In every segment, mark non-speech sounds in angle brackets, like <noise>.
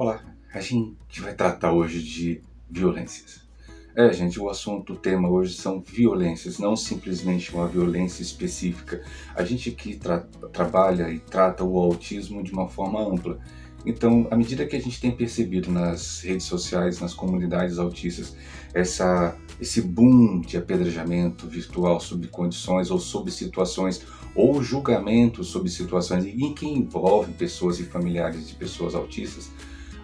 Olá, a gente vai tratar hoje de violências. É, gente, o assunto, o tema hoje são violências, não simplesmente uma violência específica. A gente aqui tra trabalha e trata o autismo de uma forma ampla. Então, à medida que a gente tem percebido nas redes sociais, nas comunidades autistas, essa, esse boom de apedrejamento virtual sob condições ou sob situações, ou julgamento sobre situações em que envolvem pessoas e familiares de pessoas autistas,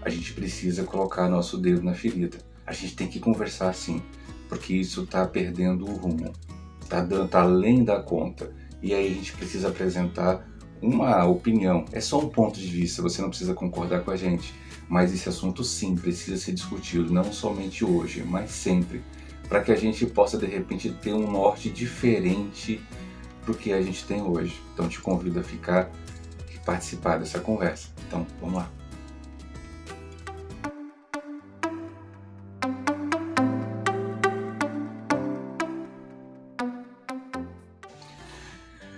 a gente precisa colocar nosso dedo na ferida. A gente tem que conversar assim, porque isso está perdendo o rumo, está tá além da conta. E aí a gente precisa apresentar uma opinião, é só um ponto de vista, você não precisa concordar com a gente, mas esse assunto sim precisa ser discutido, não somente hoje, mas sempre, para que a gente possa de repente ter um norte diferente do que a gente tem hoje. Então te convido a ficar e participar dessa conversa. Então, vamos lá.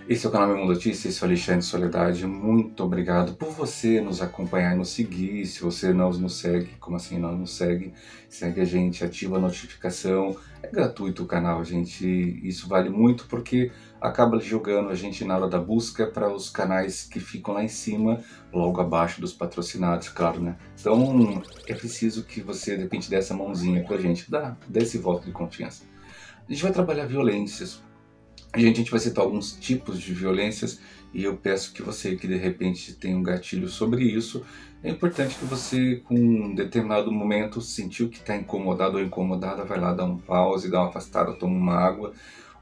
Esse é o canal Meu Mundo Notícias, esse é o Alexandre Soledade. Muito obrigado por você nos acompanhar e nos seguir. Se você não nos segue, como assim não nos segue? Segue a gente, ativa a notificação. É gratuito o canal, gente. Isso vale muito porque acaba jogando a gente na hora da busca para os canais que ficam lá em cima, logo abaixo dos patrocinados, claro, né? Então é preciso que você, de repente, dê essa mãozinha para a gente, dá, dê esse voto de confiança. A gente vai trabalhar violências, Gente, a gente vai citar alguns tipos de violências e eu peço que você que de repente tem um gatilho sobre isso, é importante que você, com um determinado momento, sentiu que está incomodado ou incomodada, vai lá dar um pause, dá uma afastada, toma uma água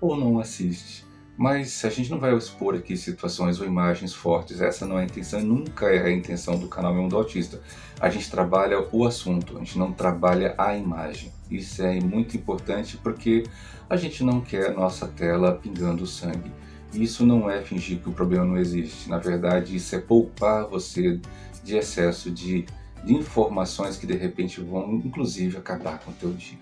ou não assiste. Mas a gente não vai expor aqui situações ou imagens fortes, essa não é a intenção e nunca é a intenção do canal Mundo Autista. A gente trabalha o assunto, a gente não trabalha a imagem. Isso é muito importante porque a gente não quer nossa tela pingando sangue. Isso não é fingir que o problema não existe. Na verdade, isso é poupar você de excesso de, de informações que de repente vão, inclusive, acabar com o teu dia.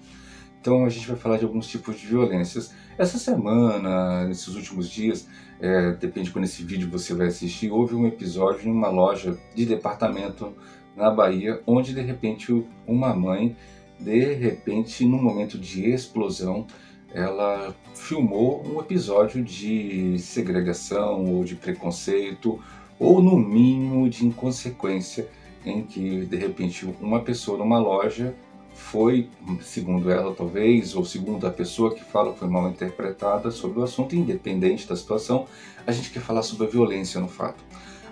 Então a gente vai falar de alguns tipos de violências. Essa semana, nesses últimos dias, é, depende de quando esse vídeo você vai assistir, houve um episódio em uma loja de departamento na Bahia, onde de repente uma mãe, de repente, num momento de explosão, ela filmou um episódio de segregação ou de preconceito ou no mínimo de inconsequência em que de repente uma pessoa numa loja foi, segundo ela talvez, ou segundo a pessoa que fala foi mal interpretada sobre o assunto, independente da situação, a gente quer falar sobre a violência no fato.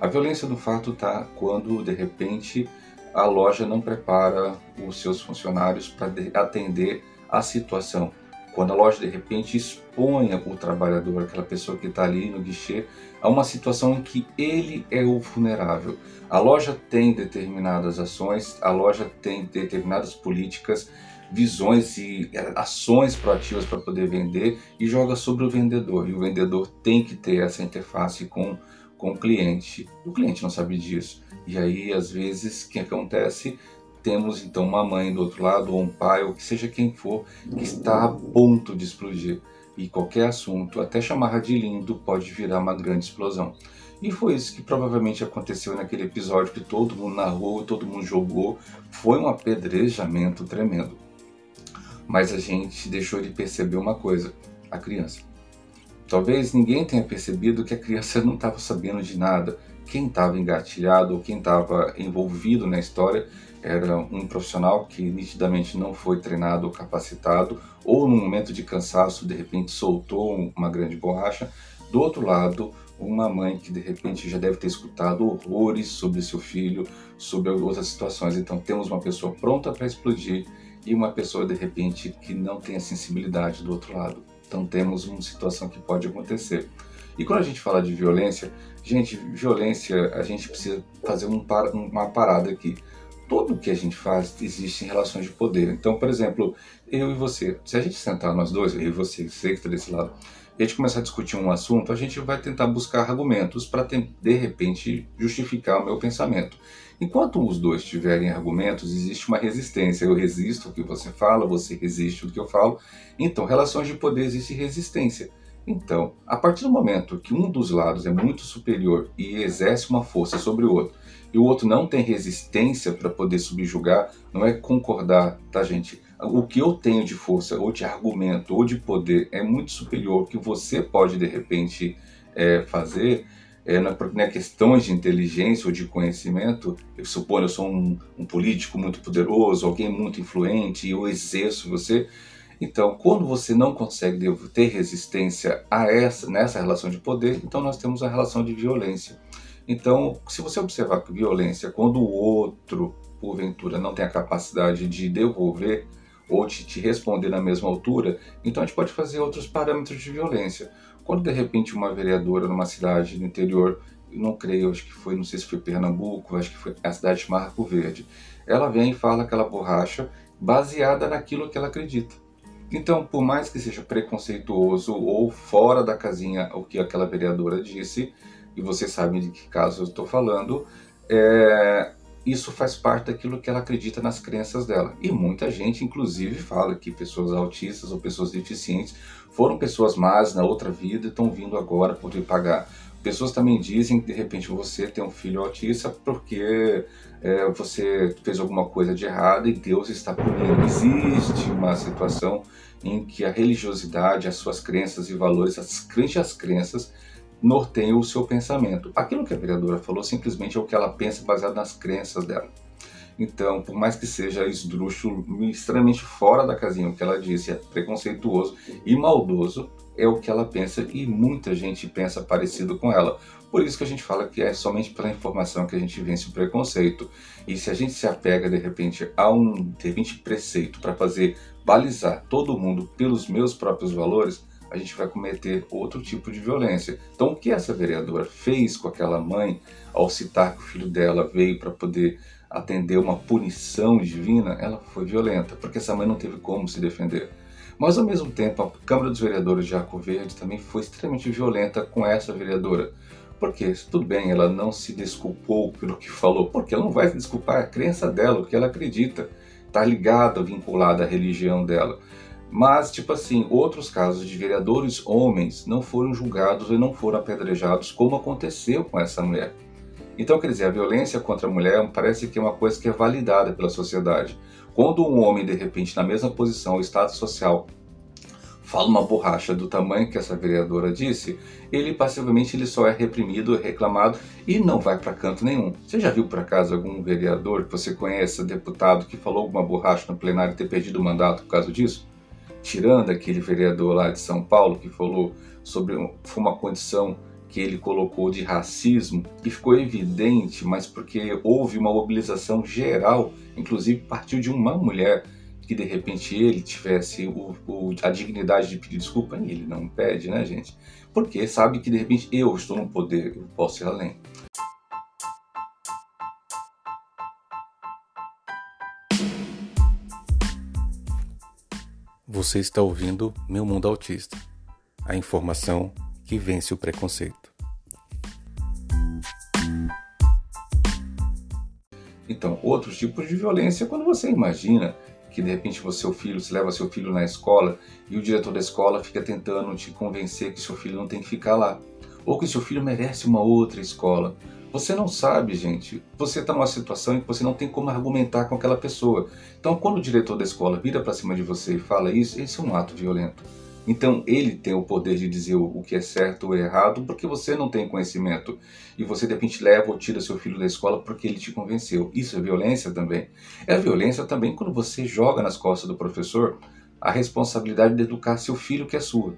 A violência no fato está quando de repente a loja não prepara os seus funcionários para atender a situação quando a loja de repente expõe o trabalhador, aquela pessoa que está ali no guichê, a uma situação em que ele é o vulnerável. A loja tem determinadas ações, a loja tem determinadas políticas, visões e ações proativas para poder vender e joga sobre o vendedor. E o vendedor tem que ter essa interface com, com o cliente. O cliente não sabe disso. E aí, às vezes, o que acontece? temos então uma mãe do outro lado, ou um pai, ou que seja quem for, que está a ponto de explodir. E qualquer assunto, até chamar de lindo, pode virar uma grande explosão. E foi isso que provavelmente aconteceu naquele episódio que todo mundo narrou, todo mundo jogou. Foi um apedrejamento tremendo. Mas a gente deixou de perceber uma coisa: a criança. Talvez ninguém tenha percebido que a criança não estava sabendo de nada. Quem estava engatilhado ou quem estava envolvido na história era um profissional que nitidamente não foi treinado ou capacitado, ou no momento de cansaço, de repente soltou uma grande borracha. Do outro lado, uma mãe que de repente já deve ter escutado horrores sobre seu filho, sobre outras situações. Então temos uma pessoa pronta para explodir e uma pessoa de repente que não tem a sensibilidade do outro lado. Então temos uma situação que pode acontecer. E quando a gente fala de violência, gente, violência, a gente precisa fazer um, uma parada aqui tudo que a gente faz existe em relações de poder. Então, por exemplo, eu e você, se a gente sentar nós dois, eu e você, você que está desse lado, a gente começar a discutir um assunto, a gente vai tentar buscar argumentos para, de repente, justificar o meu pensamento. Enquanto os dois tiverem argumentos, existe uma resistência. Eu resisto ao que você fala, você resiste ao que eu falo. Então, relações de poder existe resistência. Então, a partir do momento que um dos lados é muito superior e exerce uma força sobre o outro, e o outro não tem resistência para poder subjugar, não é concordar, tá, gente? O que eu tenho de força, ou de argumento, ou de poder é muito superior ao que você pode de repente é, fazer. É, na, na questões de inteligência ou de conhecimento, eu suponho eu sou um, um político muito poderoso, alguém muito influente, eu exerço você. Então, quando você não consegue ter resistência a essa nessa relação de poder, então nós temos a relação de violência. Então, se você observar que violência, quando o outro, porventura, não tem a capacidade de devolver ou de te responder na mesma altura, então a gente pode fazer outros parâmetros de violência. Quando de repente uma vereadora numa cidade do interior, não creio, acho que foi, não sei se foi Pernambuco, acho que foi a cidade de Marco Verde, ela vem e fala aquela borracha baseada naquilo que ela acredita. Então, por mais que seja preconceituoso ou fora da casinha o que aquela vereadora disse, e vocês sabem de que caso eu estou falando, é, isso faz parte daquilo que ela acredita nas crenças dela. E muita gente, inclusive, fala que pessoas autistas ou pessoas deficientes foram pessoas más na outra vida e estão vindo agora poder pagar. Pessoas também dizem que de repente você tem um filho autista porque é, você fez alguma coisa de errado e Deus está punindo. Existe uma situação em que a religiosidade, as suas crenças e valores, as, as crenças, norteiam o seu pensamento. Aquilo que a vereadora falou simplesmente é o que ela pensa baseado nas crenças dela. Então, por mais que seja esdrúxulo, extremamente fora da casinha, o que ela disse é preconceituoso e maldoso, é o que ela pensa e muita gente pensa parecido com ela. Por isso que a gente fala que é somente pela informação que a gente vence o preconceito. E se a gente se apega de repente a um de repente preceito para fazer balizar todo mundo pelos meus próprios valores, a gente vai cometer outro tipo de violência. Então, o que essa vereadora fez com aquela mãe ao citar que o filho dela veio para poder atender uma punição divina, ela foi violenta, porque essa mãe não teve como se defender. Mas, ao mesmo tempo, a Câmara dos Vereadores de Arco Verde também foi extremamente violenta com essa vereadora. Porque, tudo bem, ela não se desculpou pelo que falou, porque ela não vai se desculpar, é a crença dela, o que ela acredita, está ligada, vinculada à religião dela. Mas, tipo assim, outros casos de vereadores homens não foram julgados e não foram apedrejados, como aconteceu com essa mulher. Então, quer dizer, a violência contra a mulher parece que é uma coisa que é validada pela sociedade. Quando um homem, de repente, na mesma posição, estado social, fala uma borracha do tamanho que essa vereadora disse, ele passivamente ele só é reprimido, reclamado e não vai para canto nenhum. Você já viu por acaso algum vereador que você conheça, deputado, que falou alguma borracha no plenário e ter perdido o mandato por causa disso? Tirando aquele vereador lá de São Paulo que falou sobre uma condição que ele colocou de racismo, que ficou evidente, mas porque houve uma mobilização geral, inclusive partiu de uma mulher que de repente ele tivesse o, o, a dignidade de pedir desculpa, e ele não pede, né, gente? Porque sabe que de repente eu estou no poder, eu posso ir além. Você está ouvindo Meu Mundo Autista a informação que vence o preconceito. Então, outros tipos de violência, quando você imagina que de repente você, seu filho, se leva seu filho na escola e o diretor da escola fica tentando te convencer que seu filho não tem que ficar lá, ou que seu filho merece uma outra escola, você não sabe, gente. Você está numa situação em que você não tem como argumentar com aquela pessoa. Então, quando o diretor da escola vira para cima de você e fala isso, esse é um ato violento. Então, ele tem o poder de dizer o que é certo ou errado porque você não tem conhecimento. E você, de repente, leva ou tira seu filho da escola porque ele te convenceu. Isso é violência também. É violência também quando você joga nas costas do professor a responsabilidade de educar seu filho que é sua.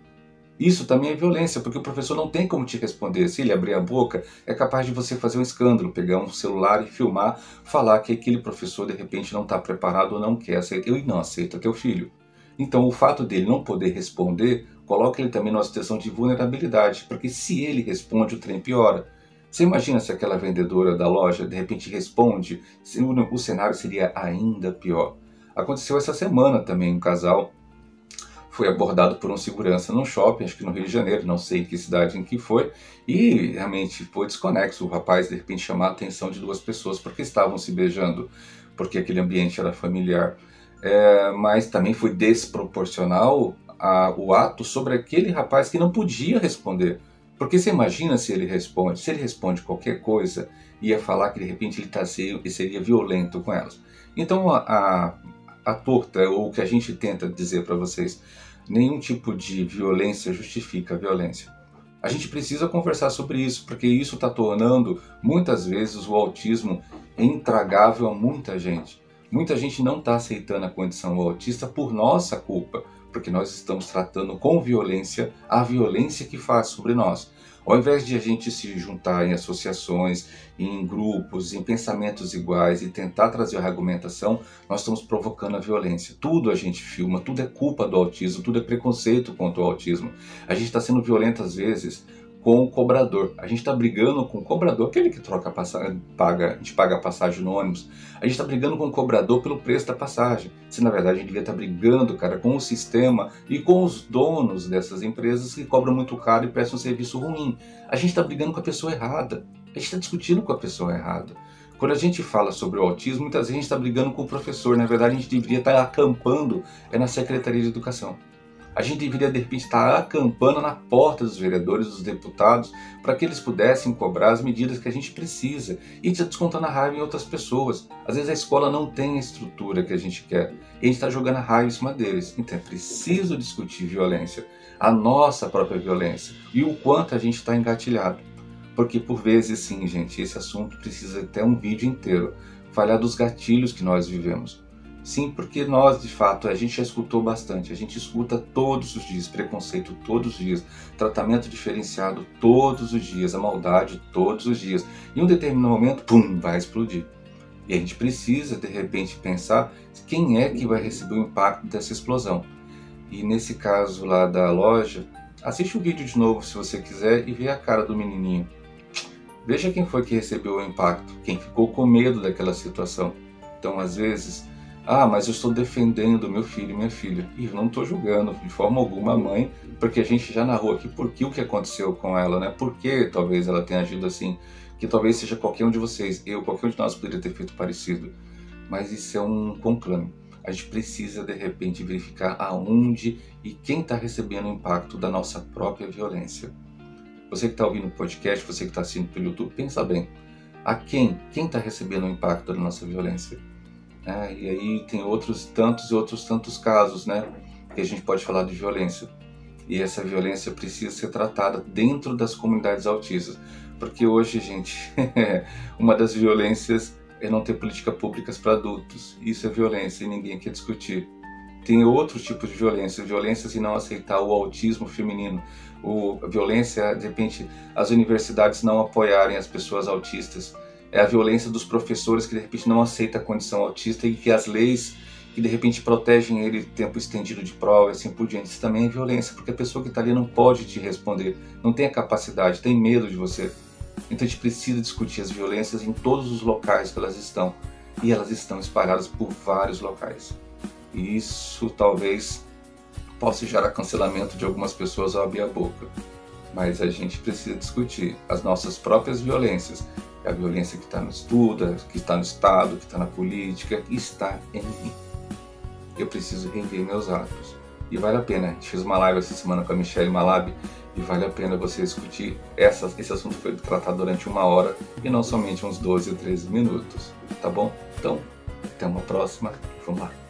Isso também é violência, porque o professor não tem como te responder. Se ele abrir a boca, é capaz de você fazer um escândalo, pegar um celular e filmar, falar que aquele professor de repente não está preparado ou não quer aceitar, e não aceita teu filho. Então, o fato dele não poder responder coloca ele também numa situação de vulnerabilidade, porque se ele responde, o trem piora. Você imagina se aquela vendedora da loja de repente responde, o cenário seria ainda pior. Aconteceu essa semana também um casal foi abordado por um segurança num shopping, acho que no Rio de Janeiro, não sei que cidade em que foi, e realmente foi desconexo. O rapaz de repente chamar a atenção de duas pessoas porque estavam se beijando, porque aquele ambiente era familiar. É, mas também foi desproporcional a, o ato sobre aquele rapaz que não podia responder. Porque você imagina se ele responde, se ele responde qualquer coisa, ia falar que de repente ele, tá, seria violento com elas. Então a, a, a torta, ou o que a gente tenta dizer para vocês, nenhum tipo de violência justifica a violência. A gente precisa conversar sobre isso, porque isso está tornando muitas vezes o autismo intragável a muita gente. Muita gente não está aceitando a condição autista por nossa culpa, porque nós estamos tratando com violência a violência que faz sobre nós. Ao invés de a gente se juntar em associações, em grupos, em pensamentos iguais e tentar trazer a argumentação, nós estamos provocando a violência. Tudo a gente filma, tudo é culpa do autismo, tudo é preconceito contra o autismo. A gente está sendo violento às vezes com o cobrador. A gente está brigando com o cobrador, aquele que troca a passagem, paga, a gente paga a passagem no ônibus. A gente está brigando com o cobrador pelo preço da passagem. Se na verdade a gente devia estar tá brigando, cara, com o sistema e com os donos dessas empresas que cobram muito caro e prestam um serviço ruim. A gente está brigando com a pessoa errada. A gente está discutindo com a pessoa errada. Quando a gente fala sobre o autismo, muitas vezes a gente está brigando com o professor. Na verdade, a gente deveria estar tá acampando é na Secretaria de Educação a gente deveria de repente estar acampando na porta dos vereadores, dos deputados, para que eles pudessem cobrar as medidas que a gente precisa e descontando a raiva em outras pessoas. Às vezes a escola não tem a estrutura que a gente quer e a gente está jogando a raiva em cima deles. Então é preciso discutir violência, a nossa própria violência e o quanto a gente está engatilhado. Porque por vezes, sim, gente, esse assunto precisa até um vídeo inteiro. Falhar dos gatilhos que nós vivemos. Sim, porque nós, de fato, a gente já escutou bastante, a gente escuta todos os dias, preconceito todos os dias, tratamento diferenciado todos os dias, a maldade todos os dias. Em um determinado momento, pum, vai explodir. E a gente precisa, de repente, pensar quem é que vai receber o impacto dessa explosão. E nesse caso lá da loja, assiste o vídeo de novo se você quiser e vê a cara do menininho. Veja quem foi que recebeu o impacto, quem ficou com medo daquela situação. Então, às vezes, ah, mas eu estou defendendo meu filho e minha filha. E eu não estou julgando de forma alguma a mãe, porque a gente já narrou aqui por que o que aconteceu com ela, né? Por que talvez ela tenha agido assim. Que talvez seja qualquer um de vocês, eu, qualquer um de nós poderia ter feito parecido. Mas isso é um conclame. A gente precisa de repente verificar aonde e quem está recebendo o impacto da nossa própria violência. Você que está ouvindo o podcast, você que está assistindo pelo YouTube, pensa bem. A quem? Quem está recebendo o impacto da nossa violência? Né? E aí tem outros tantos e outros tantos casos, né? Que a gente pode falar de violência. E essa violência precisa ser tratada dentro das comunidades autistas. Porque hoje, gente, <laughs> uma das violências é não ter políticas públicas para adultos. Isso é violência e ninguém quer discutir. Tem outros tipos de violência, violência se não aceitar o autismo feminino, o, violência, de repente, as universidades não apoiarem as pessoas autistas, é a violência dos professores que de repente não aceita a condição autista e que as leis que de repente protegem ele tempo estendido de prova e assim por diante. Isso também é violência, porque a pessoa que está ali não pode te responder, não tem a capacidade, tem medo de você. Então a gente precisa discutir as violências em todos os locais que elas estão. E elas estão espalhadas por vários locais. E isso talvez possa gerar cancelamento de algumas pessoas ao abrir a boca. Mas a gente precisa discutir as nossas próprias violências é a violência que está no estudo, que está no Estado, que está na política, está em mim. Eu preciso rever meus atos. E vale a pena. Fez uma live essa semana com a Michelle Malab e vale a pena você discutir. Essa, esse assunto foi tratado durante uma hora e não somente uns 12 ou 13 minutos. Tá bom? Então, até uma próxima. Vamos lá.